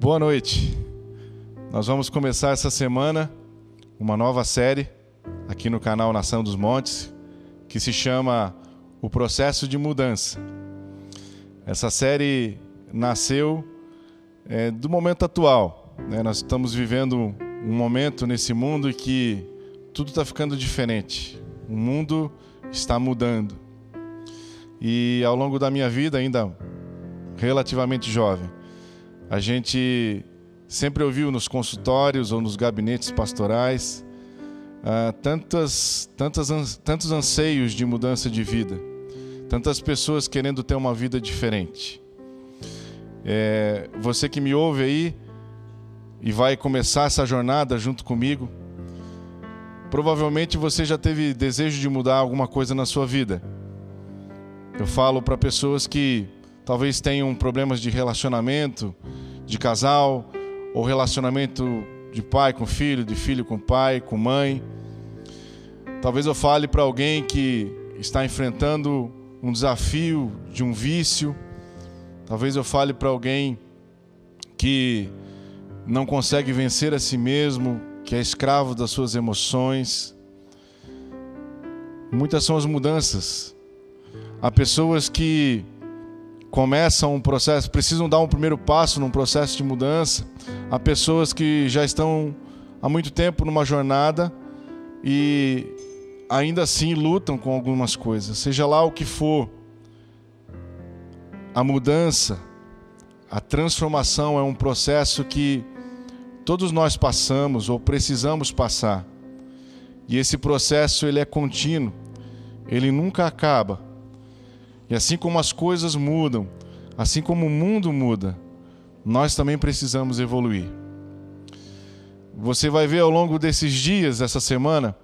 Boa noite. Nós vamos começar essa semana uma nova série aqui no canal Nação dos Montes que se chama O Processo de Mudança. Essa série nasceu é, do momento atual. Né? Nós estamos vivendo um momento nesse mundo em que tudo está ficando diferente. O mundo está mudando. E ao longo da minha vida, ainda relativamente jovem, a gente sempre ouviu nos consultórios ou nos gabinetes pastorais uh, tantas, tantas, tantos anseios de mudança de vida, tantas pessoas querendo ter uma vida diferente. É, você que me ouve aí e vai começar essa jornada junto comigo, provavelmente você já teve desejo de mudar alguma coisa na sua vida. Eu falo para pessoas que talvez tenham problemas de relacionamento, de casal, ou relacionamento de pai com filho, de filho com pai, com mãe. Talvez eu fale para alguém que está enfrentando um desafio de um vício. Talvez eu fale para alguém que não consegue vencer a si mesmo, que é escravo das suas emoções. Muitas são as mudanças. Há pessoas que começam um processo, precisam dar um primeiro passo num processo de mudança. Há pessoas que já estão há muito tempo numa jornada e ainda assim lutam com algumas coisas, seja lá o que for. A mudança, a transformação é um processo que todos nós passamos ou precisamos passar. E esse processo ele é contínuo, ele nunca acaba. E assim como as coisas mudam, assim como o mundo muda, nós também precisamos evoluir. Você vai ver ao longo desses dias, essa semana,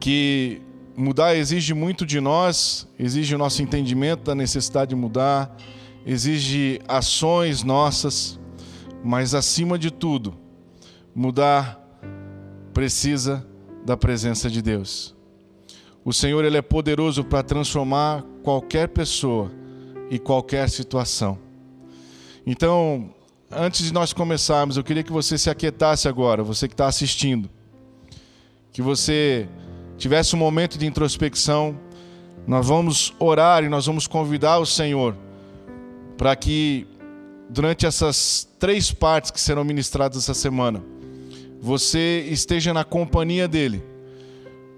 que mudar exige muito de nós, exige o nosso entendimento da necessidade de mudar, exige ações nossas, mas acima de tudo, mudar precisa da presença de Deus. O Senhor ele é poderoso para transformar qualquer pessoa e qualquer situação. Então, antes de nós começarmos, eu queria que você se aquietasse agora, você que está assistindo, que você tivesse um momento de introspecção. Nós vamos orar e nós vamos convidar o Senhor para que durante essas três partes que serão ministradas essa semana, você esteja na companhia dele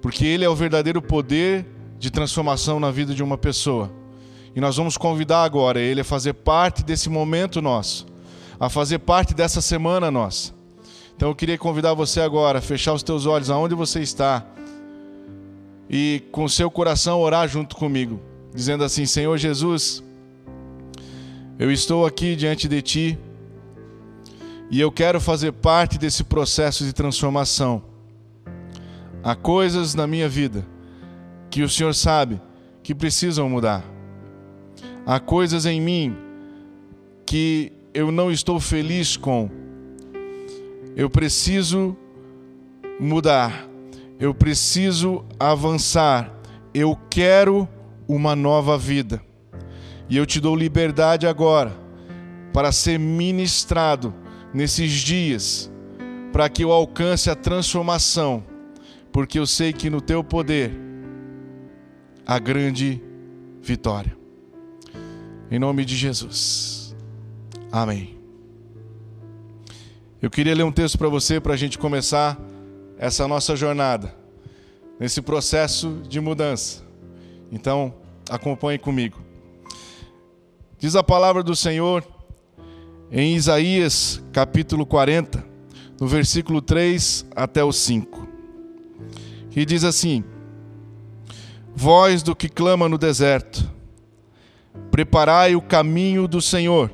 porque Ele é o verdadeiro poder de transformação na vida de uma pessoa. E nós vamos convidar agora Ele a fazer parte desse momento nosso, a fazer parte dessa semana nossa. Então eu queria convidar você agora a fechar os teus olhos aonde você está e com seu coração orar junto comigo, dizendo assim: Senhor Jesus, eu estou aqui diante de Ti e eu quero fazer parte desse processo de transformação. Há coisas na minha vida que o Senhor sabe que precisam mudar. Há coisas em mim que eu não estou feliz com. Eu preciso mudar. Eu preciso avançar. Eu quero uma nova vida. E eu te dou liberdade agora para ser ministrado nesses dias, para que eu alcance a transformação porque eu sei que no teu poder há grande vitória. Em nome de Jesus. Amém. Eu queria ler um texto para você para a gente começar essa nossa jornada, nesse processo de mudança. Então, acompanhe comigo. Diz a palavra do Senhor em Isaías capítulo 40, no versículo 3 até o 5 que diz assim: Voz do que clama no deserto, preparai o caminho do Senhor,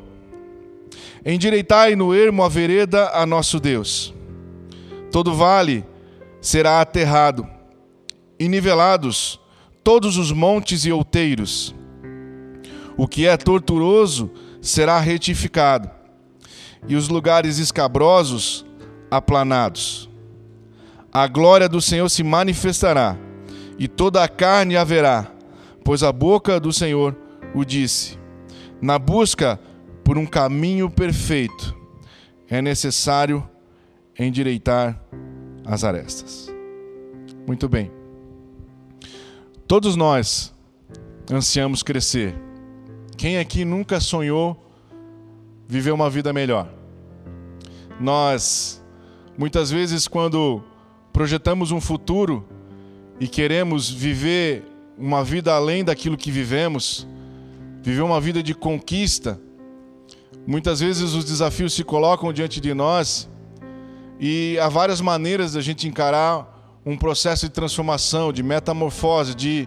endireitai no ermo a vereda a nosso Deus. Todo vale será aterrado, e nivelados todos os montes e outeiros. O que é torturoso será retificado, e os lugares escabrosos aplanados a glória do Senhor se manifestará, e toda a carne haverá, pois a boca do Senhor o disse. Na busca por um caminho perfeito, é necessário endireitar as arestas. Muito bem. Todos nós ansiamos crescer. Quem aqui nunca sonhou viver uma vida melhor? Nós, muitas vezes, quando projetamos um futuro e queremos viver uma vida além daquilo que vivemos, viver uma vida de conquista, muitas vezes os desafios se colocam diante de nós e há várias maneiras da gente encarar um processo de transformação, de metamorfose, de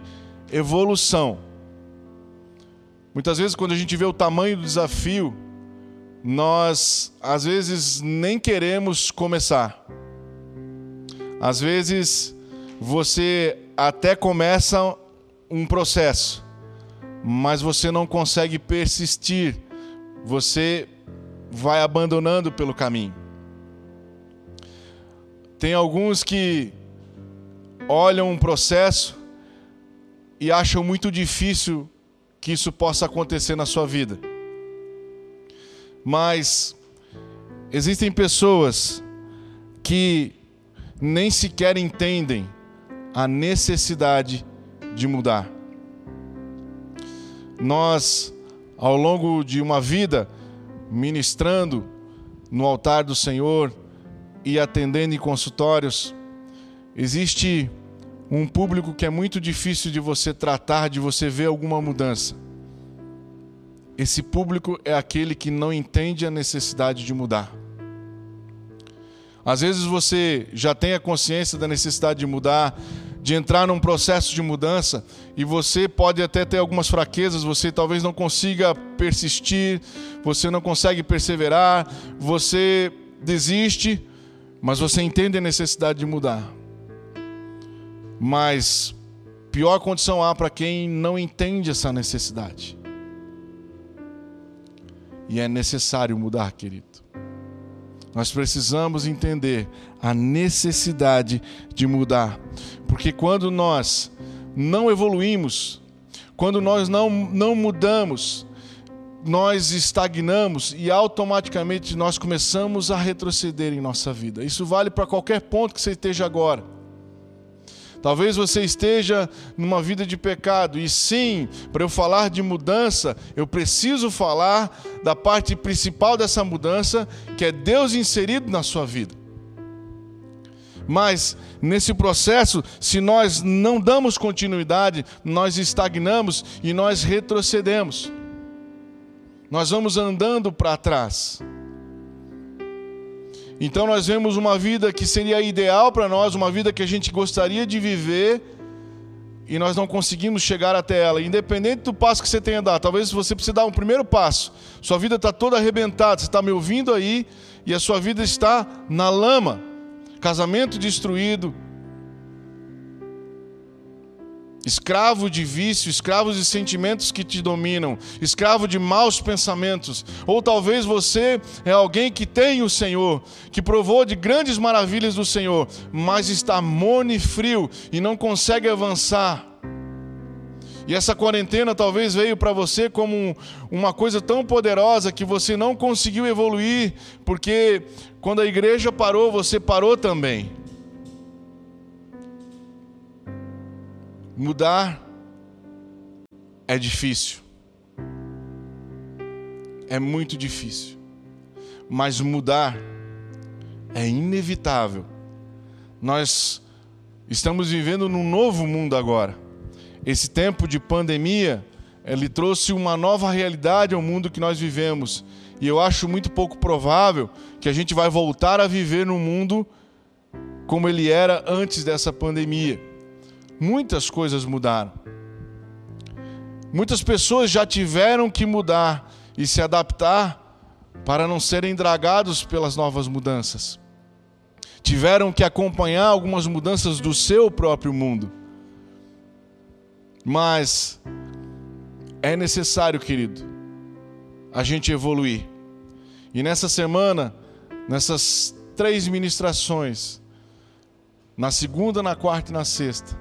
evolução. Muitas vezes, quando a gente vê o tamanho do desafio, nós às vezes nem queremos começar. Às vezes, você até começa um processo, mas você não consegue persistir, você vai abandonando pelo caminho. Tem alguns que olham um processo e acham muito difícil que isso possa acontecer na sua vida. Mas existem pessoas que nem sequer entendem a necessidade de mudar. Nós, ao longo de uma vida, ministrando no altar do Senhor e atendendo em consultórios, existe um público que é muito difícil de você tratar, de você ver alguma mudança. Esse público é aquele que não entende a necessidade de mudar. Às vezes você já tem a consciência da necessidade de mudar, de entrar num processo de mudança, e você pode até ter algumas fraquezas, você talvez não consiga persistir, você não consegue perseverar, você desiste, mas você entende a necessidade de mudar. Mas pior condição há para quem não entende essa necessidade. E é necessário mudar, querido. Nós precisamos entender a necessidade de mudar. Porque quando nós não evoluímos, quando nós não, não mudamos, nós estagnamos e automaticamente nós começamos a retroceder em nossa vida. Isso vale para qualquer ponto que você esteja agora. Talvez você esteja numa vida de pecado, e sim, para eu falar de mudança, eu preciso falar da parte principal dessa mudança, que é Deus inserido na sua vida. Mas nesse processo, se nós não damos continuidade, nós estagnamos e nós retrocedemos. Nós vamos andando para trás. Então nós vemos uma vida que seria ideal para nós, uma vida que a gente gostaria de viver e nós não conseguimos chegar até ela. Independente do passo que você tenha dado, talvez você precise dar um primeiro passo. Sua vida está toda arrebentada, você está me ouvindo aí e a sua vida está na lama. Casamento destruído, escravo de vício, escravo de sentimentos que te dominam, escravo de maus pensamentos. Ou talvez você é alguém que tem o Senhor, que provou de grandes maravilhas do Senhor, mas está morno e frio e não consegue avançar. E essa quarentena talvez veio para você como uma coisa tão poderosa que você não conseguiu evoluir, porque quando a igreja parou, você parou também. Mudar é difícil. É muito difícil. Mas mudar é inevitável. Nós estamos vivendo num novo mundo agora. Esse tempo de pandemia, ele trouxe uma nova realidade ao mundo que nós vivemos. E eu acho muito pouco provável que a gente vai voltar a viver num mundo como ele era antes dessa pandemia muitas coisas mudaram. Muitas pessoas já tiveram que mudar e se adaptar para não serem dragados pelas novas mudanças. Tiveram que acompanhar algumas mudanças do seu próprio mundo. Mas é necessário, querido, a gente evoluir. E nessa semana, nessas três ministrações, na segunda, na quarta e na sexta,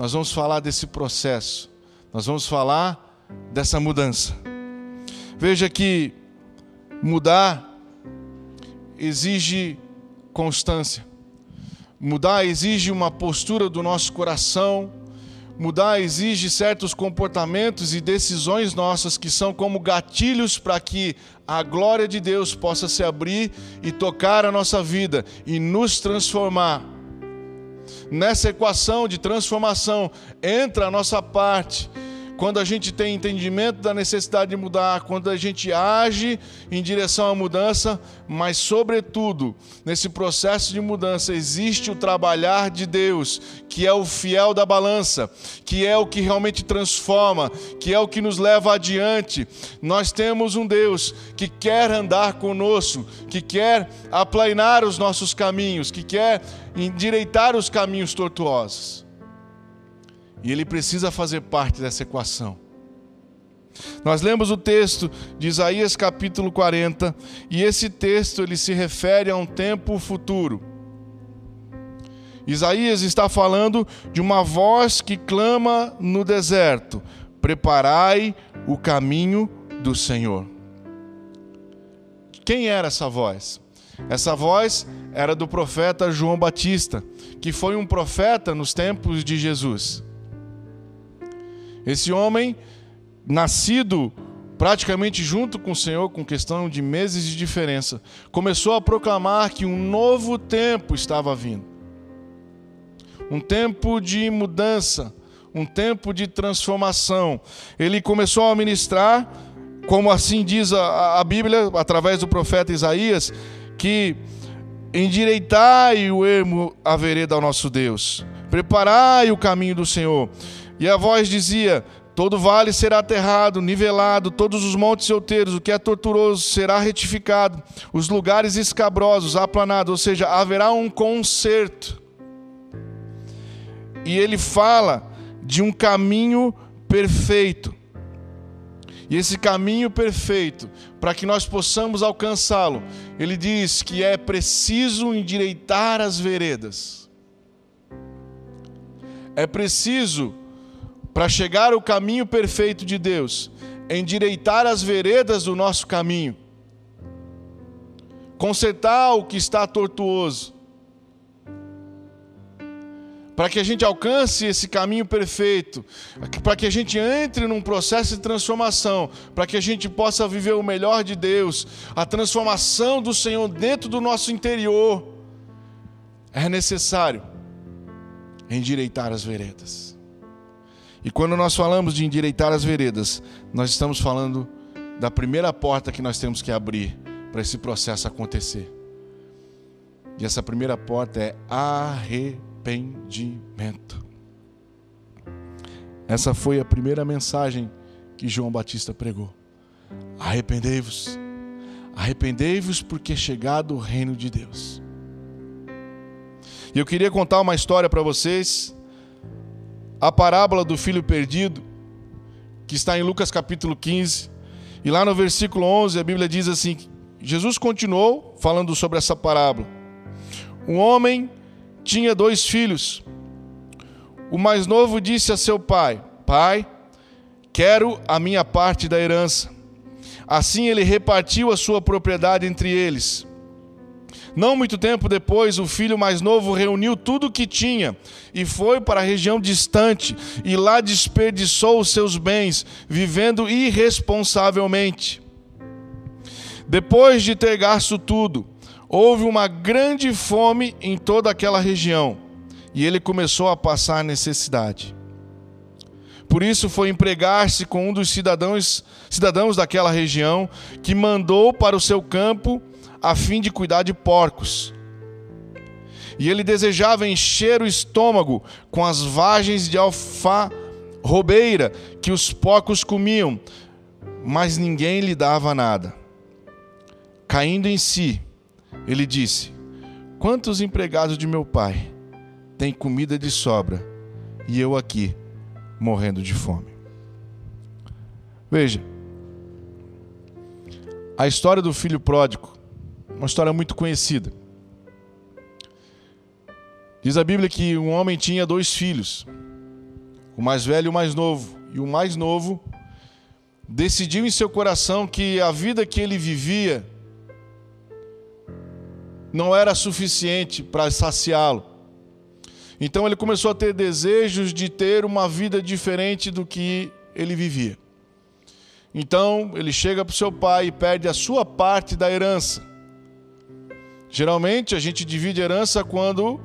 nós vamos falar desse processo, nós vamos falar dessa mudança. Veja que mudar, exige constância. Mudar exige uma postura do nosso coração. Mudar exige certos comportamentos e decisões nossas que são como gatilhos para que a glória de Deus possa se abrir e tocar a nossa vida e nos transformar. Nessa equação de transformação entra a nossa parte quando a gente tem entendimento da necessidade de mudar, quando a gente age em direção à mudança, mas, sobretudo, nesse processo de mudança, existe o trabalhar de Deus, que é o fiel da balança, que é o que realmente transforma, que é o que nos leva adiante. Nós temos um Deus que quer andar conosco, que quer aplainar os nossos caminhos, que quer endireitar os caminhos tortuosos. E ele precisa fazer parte dessa equação. Nós lemos o texto de Isaías capítulo 40, e esse texto ele se refere a um tempo futuro. Isaías está falando de uma voz que clama no deserto: Preparai o caminho do Senhor. Quem era essa voz? Essa voz era do profeta João Batista, que foi um profeta nos tempos de Jesus. Esse homem, nascido praticamente junto com o Senhor, com questão de meses de diferença, começou a proclamar que um novo tempo estava vindo. Um tempo de mudança, um tempo de transformação. Ele começou a ministrar, como assim diz a, a Bíblia, através do profeta Isaías, que endireitai o ermo a vereda ao nosso Deus, preparai o caminho do Senhor. E a voz dizia: Todo vale será aterrado, nivelado, todos os montes solteiros, o que é torturoso será retificado, os lugares escabrosos aplanados, ou seja, haverá um conserto. E ele fala de um caminho perfeito. E esse caminho perfeito, para que nós possamos alcançá-lo, ele diz que é preciso endireitar as veredas. É preciso para chegar ao caminho perfeito de Deus, endireitar as veredas do nosso caminho, consertar o que está tortuoso, para que a gente alcance esse caminho perfeito, para que a gente entre num processo de transformação, para que a gente possa viver o melhor de Deus, a transformação do Senhor dentro do nosso interior, é necessário endireitar as veredas. E quando nós falamos de endireitar as veredas, nós estamos falando da primeira porta que nós temos que abrir para esse processo acontecer. E essa primeira porta é arrependimento. Essa foi a primeira mensagem que João Batista pregou. Arrependei-vos. Arrependei-vos porque é chegado o reino de Deus. E eu queria contar uma história para vocês a parábola do filho perdido, que está em Lucas capítulo 15. E lá no versículo 11 a Bíblia diz assim: Jesus continuou falando sobre essa parábola. Um homem tinha dois filhos. O mais novo disse a seu pai: Pai, quero a minha parte da herança. Assim ele repartiu a sua propriedade entre eles. Não muito tempo depois, o filho mais novo reuniu tudo o que tinha e foi para a região distante e lá desperdiçou os seus bens, vivendo irresponsavelmente. Depois de ter gasto tudo, houve uma grande fome em toda aquela região e ele começou a passar necessidade. Por isso foi empregar-se com um dos cidadãos, cidadãos daquela região, que mandou para o seu campo a fim de cuidar de porcos. E ele desejava encher o estômago com as vagens de alfarrobeira que os porcos comiam, mas ninguém lhe dava nada. Caindo em si, ele disse: Quantos empregados de meu pai têm comida de sobra e eu aqui morrendo de fome? Veja, a história do filho pródigo uma história muito conhecida. Diz a Bíblia que um homem tinha dois filhos, o mais velho e o mais novo. E o mais novo decidiu em seu coração que a vida que ele vivia não era suficiente para saciá-lo. Então ele começou a ter desejos de ter uma vida diferente do que ele vivia. Então ele chega para o seu pai e perde a sua parte da herança. Geralmente a gente divide herança quando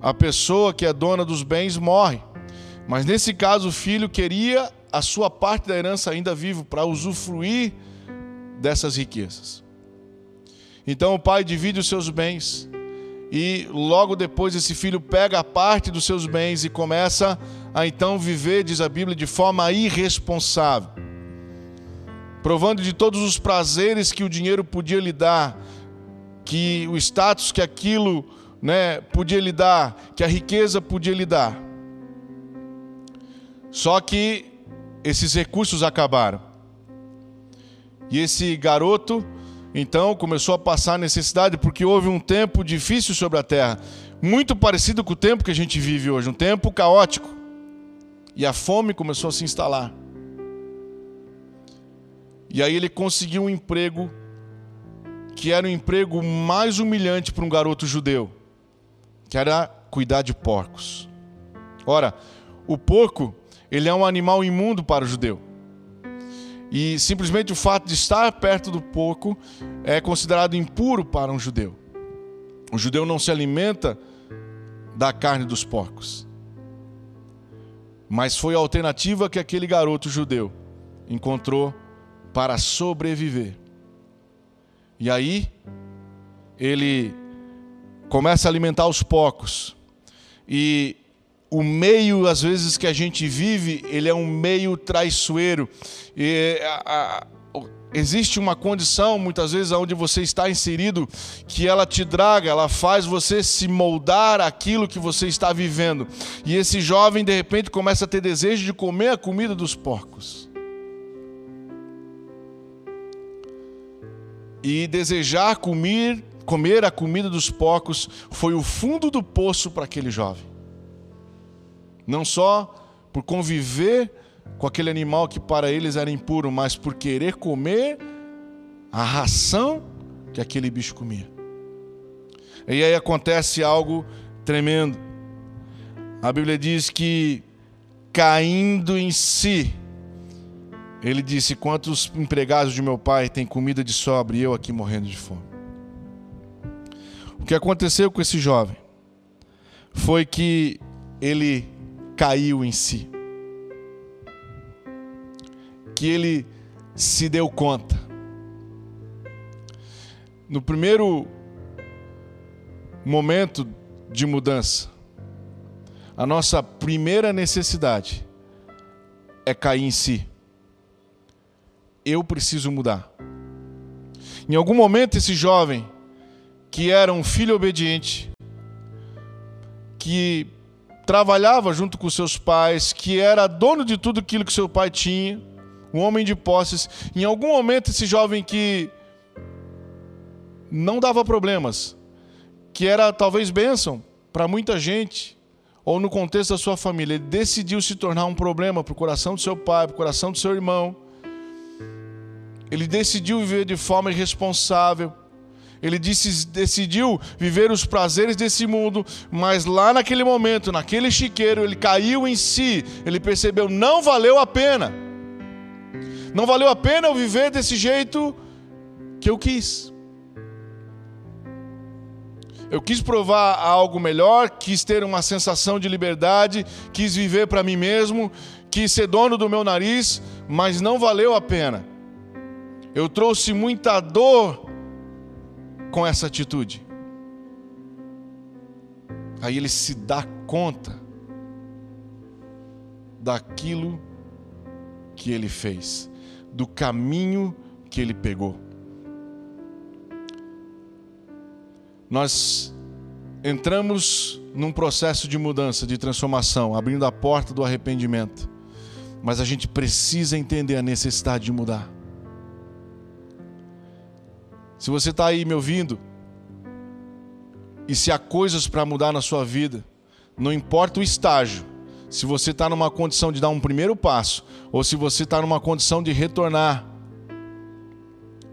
a pessoa que é dona dos bens morre. Mas nesse caso o filho queria a sua parte da herança ainda vivo para usufruir dessas riquezas. Então o pai divide os seus bens e logo depois esse filho pega a parte dos seus bens e começa a então viver, diz a Bíblia, de forma irresponsável, provando de todos os prazeres que o dinheiro podia lhe dar, que o status que aquilo né, podia lhe dar, que a riqueza podia lhe dar. Só que esses recursos acabaram. E esse garoto então começou a passar necessidade, porque houve um tempo difícil sobre a terra, muito parecido com o tempo que a gente vive hoje, um tempo caótico. E a fome começou a se instalar. E aí ele conseguiu um emprego que era o emprego mais humilhante para um garoto judeu, que era cuidar de porcos. Ora, o porco, ele é um animal imundo para o judeu. E simplesmente o fato de estar perto do porco é considerado impuro para um judeu. O judeu não se alimenta da carne dos porcos. Mas foi a alternativa que aquele garoto judeu encontrou para sobreviver. E aí, ele começa a alimentar os porcos. E o meio, às vezes, que a gente vive, ele é um meio traiçoeiro. E, a, a, existe uma condição, muitas vezes, onde você está inserido, que ela te draga, ela faz você se moldar aquilo que você está vivendo. E esse jovem, de repente, começa a ter desejo de comer a comida dos porcos. E desejar comer, comer a comida dos porcos foi o fundo do poço para aquele jovem. Não só por conviver com aquele animal que para eles era impuro, mas por querer comer a ração que aquele bicho comia. E aí acontece algo tremendo. A Bíblia diz que caindo em si, ele disse: Quantos empregados de meu pai têm comida de sobra e eu aqui morrendo de fome? O que aconteceu com esse jovem foi que ele caiu em si. Que ele se deu conta. No primeiro momento de mudança, a nossa primeira necessidade é cair em si. Eu preciso mudar. Em algum momento, esse jovem, que era um filho obediente, que trabalhava junto com seus pais, que era dono de tudo aquilo que seu pai tinha, um homem de posses. Em algum momento, esse jovem que não dava problemas, que era talvez bênção para muita gente, ou no contexto da sua família, ele decidiu se tornar um problema para o coração do seu pai, para o coração do seu irmão. Ele decidiu viver de forma irresponsável. Ele disse, decidiu viver os prazeres desse mundo, mas lá naquele momento, naquele chiqueiro, ele caiu em si. Ele percebeu: não valeu a pena. Não valeu a pena eu viver desse jeito que eu quis. Eu quis provar algo melhor, quis ter uma sensação de liberdade, quis viver para mim mesmo, quis ser dono do meu nariz, mas não valeu a pena. Eu trouxe muita dor com essa atitude. Aí ele se dá conta daquilo que ele fez, do caminho que ele pegou. Nós entramos num processo de mudança, de transformação, abrindo a porta do arrependimento. Mas a gente precisa entender a necessidade de mudar. Se você está aí me ouvindo, e se há coisas para mudar na sua vida, não importa o estágio, se você está numa condição de dar um primeiro passo, ou se você está numa condição de retornar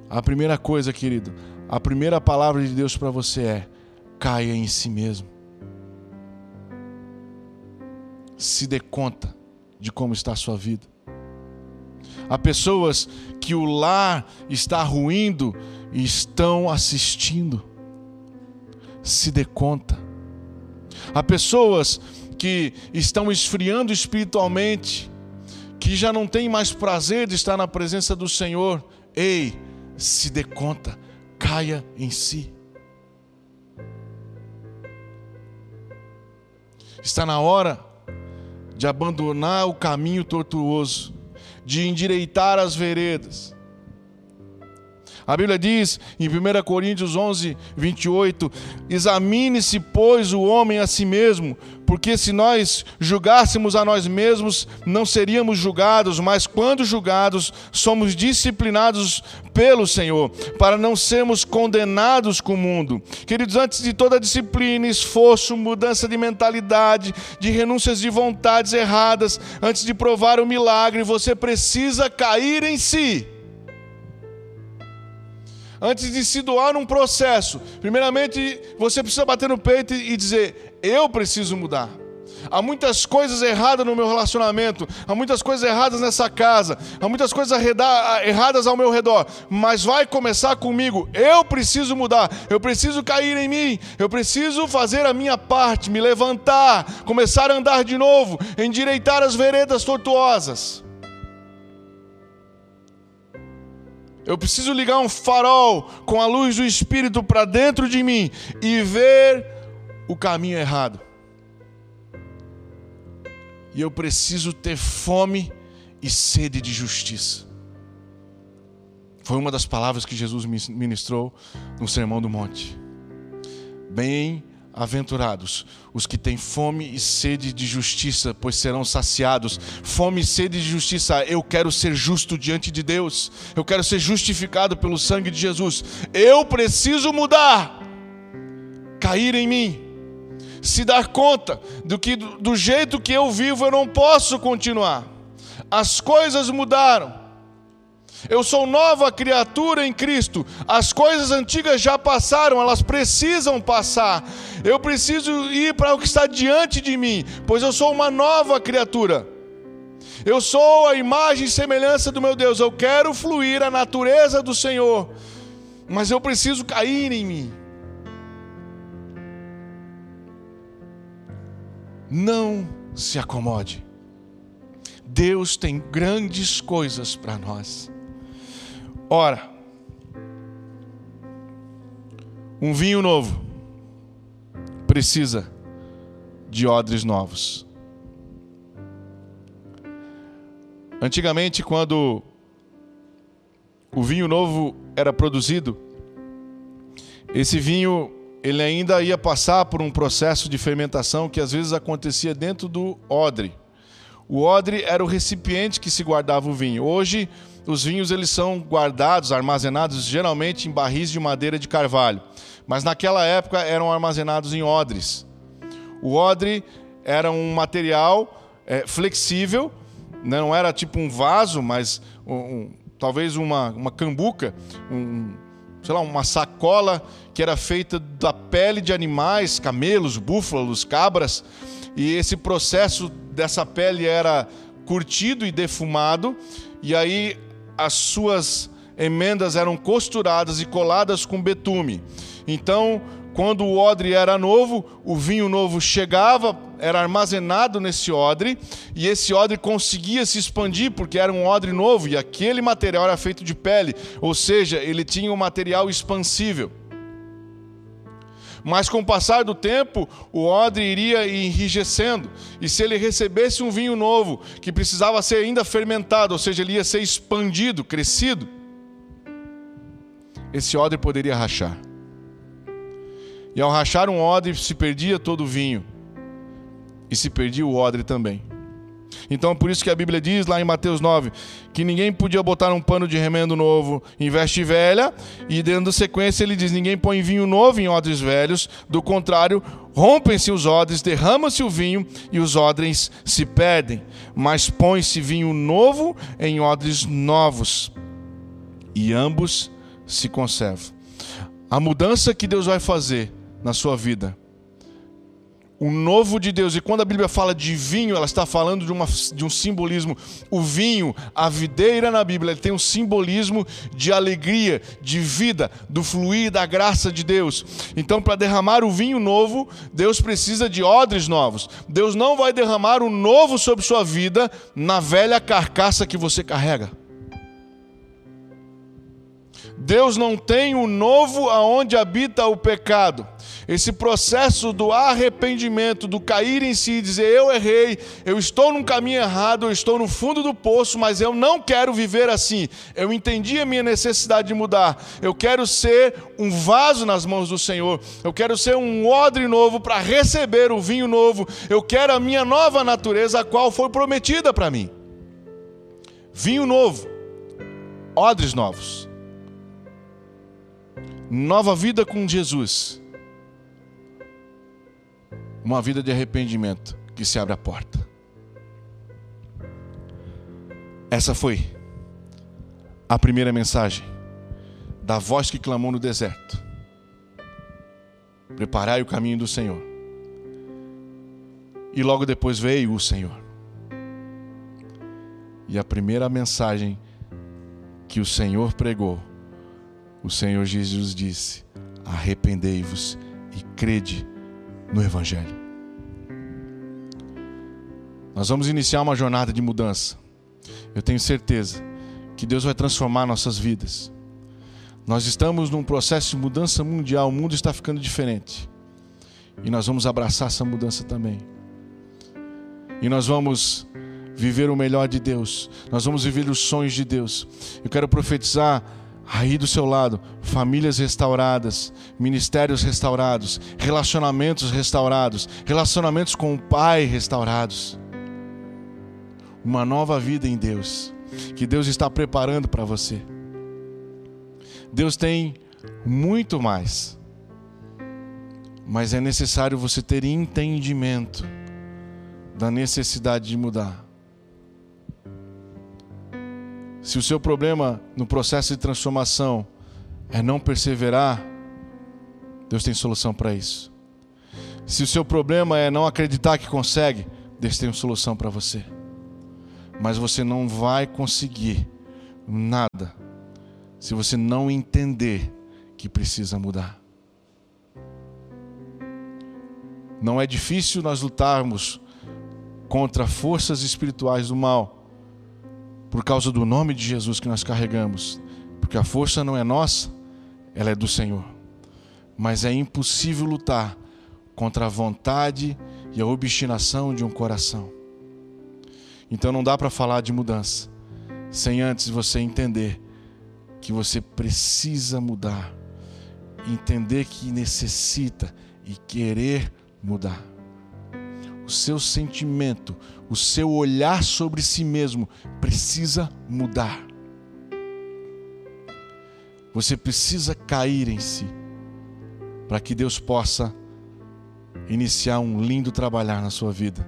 A primeira coisa, querido, a primeira palavra de Deus para você é: caia em si mesmo. Se dê conta de como está a sua vida. Há pessoas que o lar está ruindo e estão assistindo. Se dê conta. Há pessoas que estão esfriando espiritualmente, que já não têm mais prazer de estar na presença do Senhor. Ei, se dê conta, caia em si. Está na hora de abandonar o caminho tortuoso, de endireitar as veredas. A Bíblia diz em 1 Coríntios 11, 28: Examine-se, pois, o homem a si mesmo, porque se nós julgássemos a nós mesmos, não seríamos julgados, mas quando julgados, somos disciplinados pelo Senhor, para não sermos condenados com o mundo. Queridos, antes de toda disciplina, esforço, mudança de mentalidade, de renúncias de vontades erradas, antes de provar o milagre, você precisa cair em si antes de se doar num processo, primeiramente você precisa bater no peito e dizer: Eu preciso mudar. Há muitas coisas erradas no meu relacionamento, há muitas coisas erradas nessa casa, há muitas coisas erradas ao meu redor, mas vai começar comigo. Eu preciso mudar, eu preciso cair em mim, eu preciso fazer a minha parte, me levantar, começar a andar de novo, endireitar as veredas tortuosas. Eu preciso ligar um farol com a luz do Espírito para dentro de mim e ver o caminho errado. E eu preciso ter fome e sede de justiça. Foi uma das palavras que Jesus ministrou no Sermão do Monte. Bem Aventurados os que têm fome e sede de justiça, pois serão saciados. Fome e sede de justiça, eu quero ser justo diante de Deus, eu quero ser justificado pelo sangue de Jesus. Eu preciso mudar, cair em mim, se dar conta do que do jeito que eu vivo eu não posso continuar. As coisas mudaram. Eu sou nova criatura em Cristo. As coisas antigas já passaram, elas precisam passar. Eu preciso ir para o que está diante de mim, pois eu sou uma nova criatura. Eu sou a imagem e semelhança do meu Deus. Eu quero fluir a natureza do Senhor, mas eu preciso cair em mim. Não se acomode. Deus tem grandes coisas para nós. Ora, um vinho novo precisa de odres novos. Antigamente, quando o vinho novo era produzido, esse vinho ele ainda ia passar por um processo de fermentação que às vezes acontecia dentro do odre. O odre era o recipiente que se guardava o vinho. Hoje os vinhos eles são guardados, armazenados geralmente em barris de madeira de carvalho, mas naquela época eram armazenados em odres. O odre era um material é, flexível, né? não era tipo um vaso, mas um, um, talvez uma, uma cambuca, um, sei lá, uma sacola que era feita da pele de animais, camelos, búfalos, cabras, e esse processo dessa pele era curtido e defumado, e aí as suas emendas eram costuradas e coladas com betume. Então, quando o odre era novo, o vinho novo chegava, era armazenado nesse odre, e esse odre conseguia se expandir porque era um odre novo e aquele material era feito de pele, ou seja, ele tinha um material expansível. Mas com o passar do tempo, o odre iria enrijecendo, e se ele recebesse um vinho novo, que precisava ser ainda fermentado, ou seja, ele ia ser expandido, crescido, esse odre poderia rachar. E ao rachar um odre, se perdia todo o vinho, e se perdia o odre também. Então, por isso que a Bíblia diz lá em Mateus 9 que ninguém podia botar um pano de remendo novo em veste velha, e dando sequência ele diz: ninguém põe vinho novo em odres velhos, do contrário, rompem-se os odres, derrama-se o vinho e os odres se perdem. Mas põe-se vinho novo em odres novos, e ambos se conserva. A mudança que Deus vai fazer na sua vida o novo de Deus. E quando a Bíblia fala de vinho, ela está falando de, uma, de um simbolismo. O vinho, a videira na Bíblia, tem um simbolismo de alegria, de vida, do fluir da graça de Deus. Então, para derramar o vinho novo, Deus precisa de odres novos. Deus não vai derramar o novo sobre sua vida na velha carcaça que você carrega. Deus não tem o novo aonde habita o pecado. Esse processo do arrependimento, do cair em si, dizer eu errei, eu estou num caminho errado, eu estou no fundo do poço, mas eu não quero viver assim. Eu entendi a minha necessidade de mudar. Eu quero ser um vaso nas mãos do Senhor. Eu quero ser um odre novo para receber o vinho novo. Eu quero a minha nova natureza, a qual foi prometida para mim. Vinho novo, odres novos nova vida com Jesus, uma vida de arrependimento que se abre a porta. Essa foi a primeira mensagem da voz que clamou no deserto. Preparai o caminho do Senhor. E logo depois veio o Senhor. E a primeira mensagem que o Senhor pregou o Senhor Jesus disse: arrependei-vos e crede no Evangelho. Nós vamos iniciar uma jornada de mudança. Eu tenho certeza que Deus vai transformar nossas vidas. Nós estamos num processo de mudança mundial, o mundo está ficando diferente. E nós vamos abraçar essa mudança também. E nós vamos viver o melhor de Deus. Nós vamos viver os sonhos de Deus. Eu quero profetizar aí do seu lado, famílias restauradas, ministérios restaurados, relacionamentos restaurados, relacionamentos com o Pai restaurados. Uma nova vida em Deus, que Deus está preparando para você. Deus tem muito mais, mas é necessário você ter entendimento da necessidade de mudar. Se o seu problema no processo de transformação é não perseverar, Deus tem solução para isso. Se o seu problema é não acreditar que consegue, Deus tem uma solução para você. Mas você não vai conseguir nada se você não entender que precisa mudar. Não é difícil nós lutarmos contra forças espirituais do mal por causa do nome de Jesus que nós carregamos, porque a força não é nossa, ela é do Senhor. Mas é impossível lutar contra a vontade e a obstinação de um coração. Então não dá para falar de mudança sem antes você entender que você precisa mudar, entender que necessita e querer mudar o seu sentimento, o seu olhar sobre si mesmo precisa mudar. Você precisa cair em si para que Deus possa iniciar um lindo trabalhar na sua vida.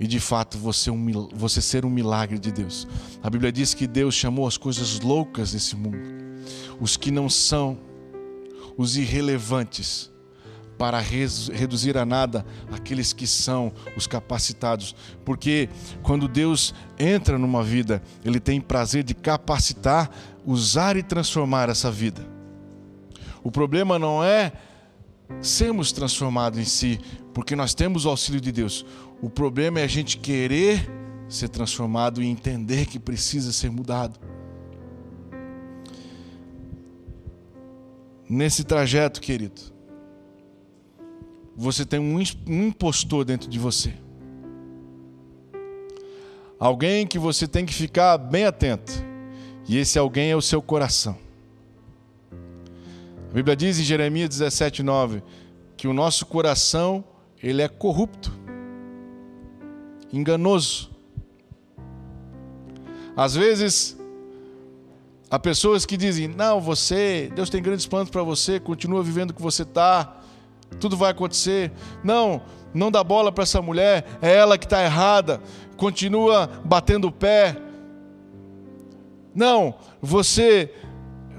E de fato você, um, você ser um milagre de Deus. A Bíblia diz que Deus chamou as coisas loucas desse mundo, os que não são, os irrelevantes, para reduzir a nada aqueles que são os capacitados. Porque quando Deus entra numa vida, Ele tem prazer de capacitar, usar e transformar essa vida. O problema não é sermos transformados em si, porque nós temos o auxílio de Deus. O problema é a gente querer ser transformado e entender que precisa ser mudado. Nesse trajeto, querido, você tem um impostor dentro de você. Alguém que você tem que ficar bem atento. E esse alguém é o seu coração. A Bíblia diz em Jeremias 17, 9, que o nosso coração ele é corrupto, enganoso. Às vezes, há pessoas que dizem: Não, você, Deus tem grandes planos para você, continua vivendo o que você está, tudo vai acontecer. Não, não dá bola para essa mulher, é ela que está errada. Continua batendo o pé. Não, você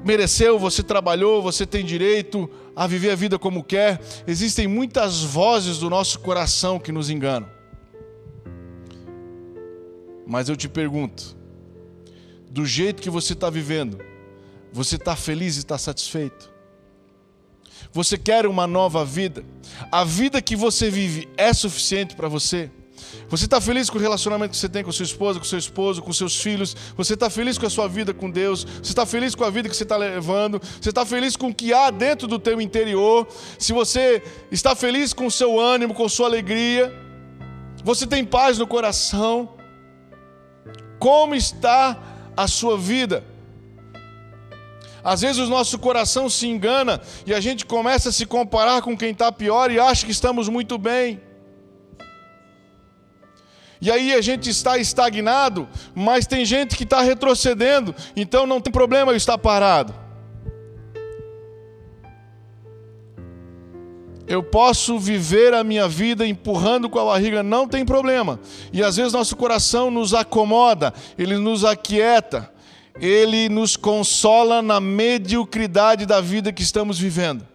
mereceu, você trabalhou, você tem direito a viver a vida como quer. Existem muitas vozes do nosso coração que nos enganam. Mas eu te pergunto: do jeito que você está vivendo, você está feliz e está satisfeito? Você quer uma nova vida? A vida que você vive é suficiente para você? Você está feliz com o relacionamento que você tem com sua esposa, com seu esposo, com seus filhos? Você está feliz com a sua vida com Deus? Você está feliz com a vida que você está levando? Você está feliz com o que há dentro do teu interior? Se você está feliz com o seu ânimo, com sua alegria? Você tem paz no coração? Como está a sua vida? Às vezes o nosso coração se engana e a gente começa a se comparar com quem está pior e acha que estamos muito bem. E aí a gente está estagnado, mas tem gente que está retrocedendo, então não tem problema eu estar parado. Eu posso viver a minha vida empurrando com a barriga, não tem problema. E às vezes nosso coração nos acomoda, ele nos aquieta, ele nos consola na mediocridade da vida que estamos vivendo.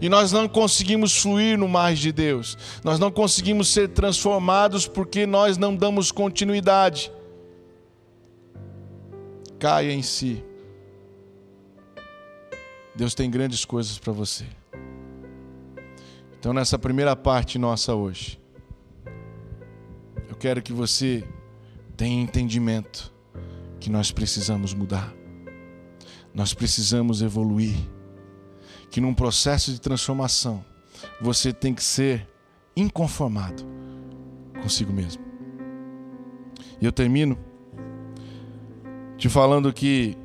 E nós não conseguimos fluir no mais de Deus. Nós não conseguimos ser transformados porque nós não damos continuidade. Caia em si. Deus tem grandes coisas para você. Então, nessa primeira parte nossa hoje, eu quero que você tenha entendimento que nós precisamos mudar, nós precisamos evoluir, que num processo de transformação você tem que ser inconformado consigo mesmo. E eu termino te falando que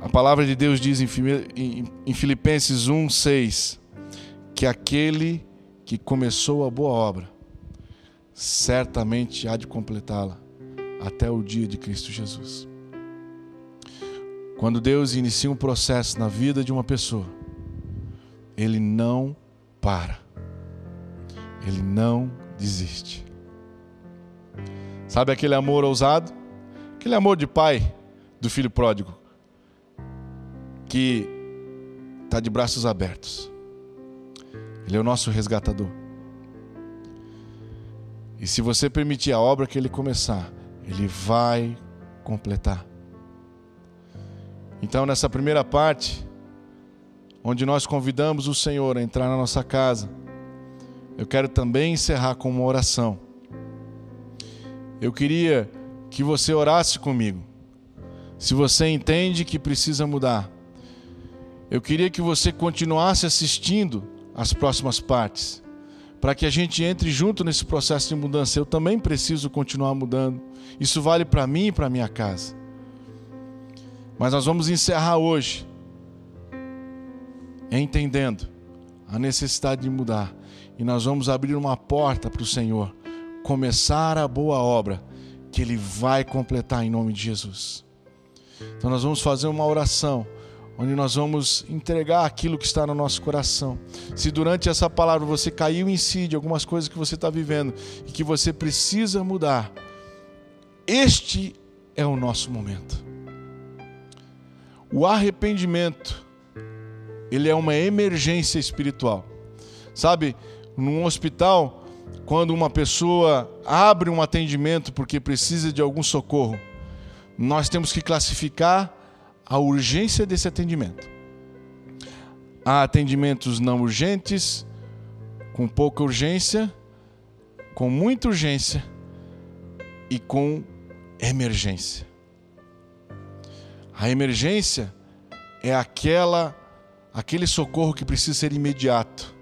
a palavra de Deus diz em Filipenses 1, 6 que aquele que começou a boa obra certamente há de completá-la até o dia de Cristo Jesus. Quando Deus inicia um processo na vida de uma pessoa, Ele não para, Ele não desiste. Sabe aquele amor ousado? Aquele amor de pai do filho pródigo, que está de braços abertos. Ele é o nosso resgatador. E se você permitir a obra que ele começar, ele vai completar. Então, nessa primeira parte, onde nós convidamos o Senhor a entrar na nossa casa, eu quero também encerrar com uma oração. Eu queria que você orasse comigo. Se você entende que precisa mudar, eu queria que você continuasse assistindo as próximas partes para que a gente entre junto nesse processo de mudança. Eu também preciso continuar mudando. Isso vale para mim e para minha casa. Mas nós vamos encerrar hoje entendendo a necessidade de mudar e nós vamos abrir uma porta para o Senhor começar a boa obra que ele vai completar em nome de Jesus. Então nós vamos fazer uma oração onde nós vamos entregar aquilo que está no nosso coração. Se durante essa palavra você caiu em si de algumas coisas que você está vivendo e que você precisa mudar, este é o nosso momento. O arrependimento, ele é uma emergência espiritual. Sabe, num hospital, quando uma pessoa abre um atendimento porque precisa de algum socorro, nós temos que classificar a urgência desse atendimento. Há atendimentos não urgentes, com pouca urgência, com muita urgência e com emergência. A emergência é aquela aquele socorro que precisa ser imediato.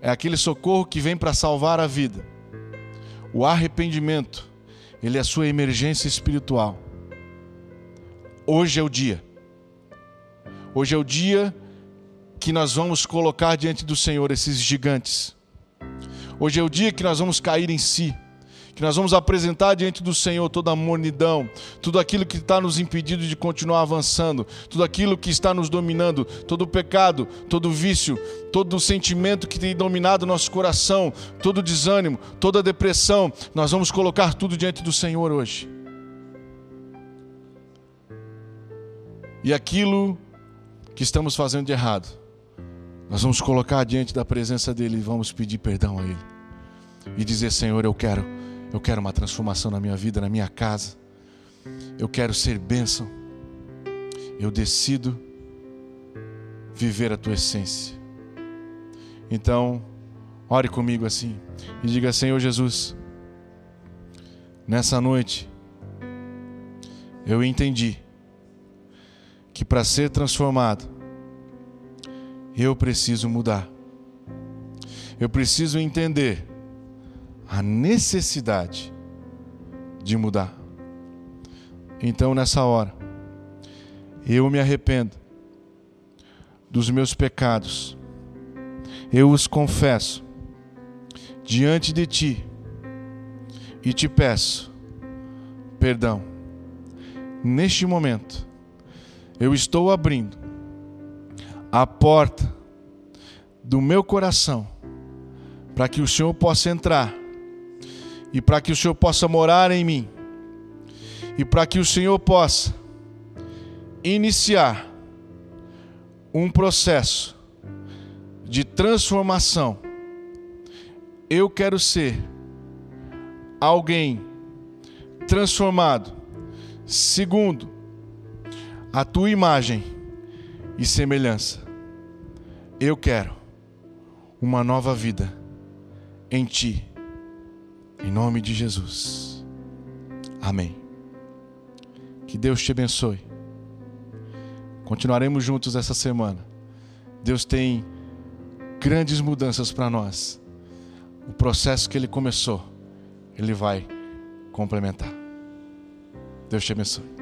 É aquele socorro que vem para salvar a vida. O arrependimento, ele é a sua emergência espiritual. Hoje é o dia. Hoje é o dia que nós vamos colocar diante do Senhor esses gigantes. Hoje é o dia que nós vamos cair em si, que nós vamos apresentar diante do Senhor toda a mornidão, tudo aquilo que está nos impedindo de continuar avançando, tudo aquilo que está nos dominando, todo o pecado, todo o vício, todo o sentimento que tem dominado nosso coração, todo o desânimo, toda a depressão. Nós vamos colocar tudo diante do Senhor hoje. E aquilo que estamos fazendo de errado, nós vamos colocar diante da presença dele e vamos pedir perdão a ele. E dizer: Senhor, eu quero, eu quero uma transformação na minha vida, na minha casa. Eu quero ser bênção. Eu decido viver a tua essência. Então, ore comigo assim e diga: Senhor Jesus, nessa noite eu entendi que para ser transformado, eu preciso mudar. Eu preciso entender a necessidade de mudar. Então, nessa hora, eu me arrependo dos meus pecados, eu os confesso diante de Ti e te peço perdão. Neste momento, eu estou abrindo a porta do meu coração para que o Senhor possa entrar e para que o Senhor possa morar em mim e para que o Senhor possa iniciar um processo de transformação. Eu quero ser alguém transformado segundo a tua imagem e semelhança. Eu quero uma nova vida em ti, em nome de Jesus. Amém. Que Deus te abençoe. Continuaremos juntos essa semana. Deus tem grandes mudanças para nós. O processo que Ele começou, Ele vai complementar. Deus te abençoe.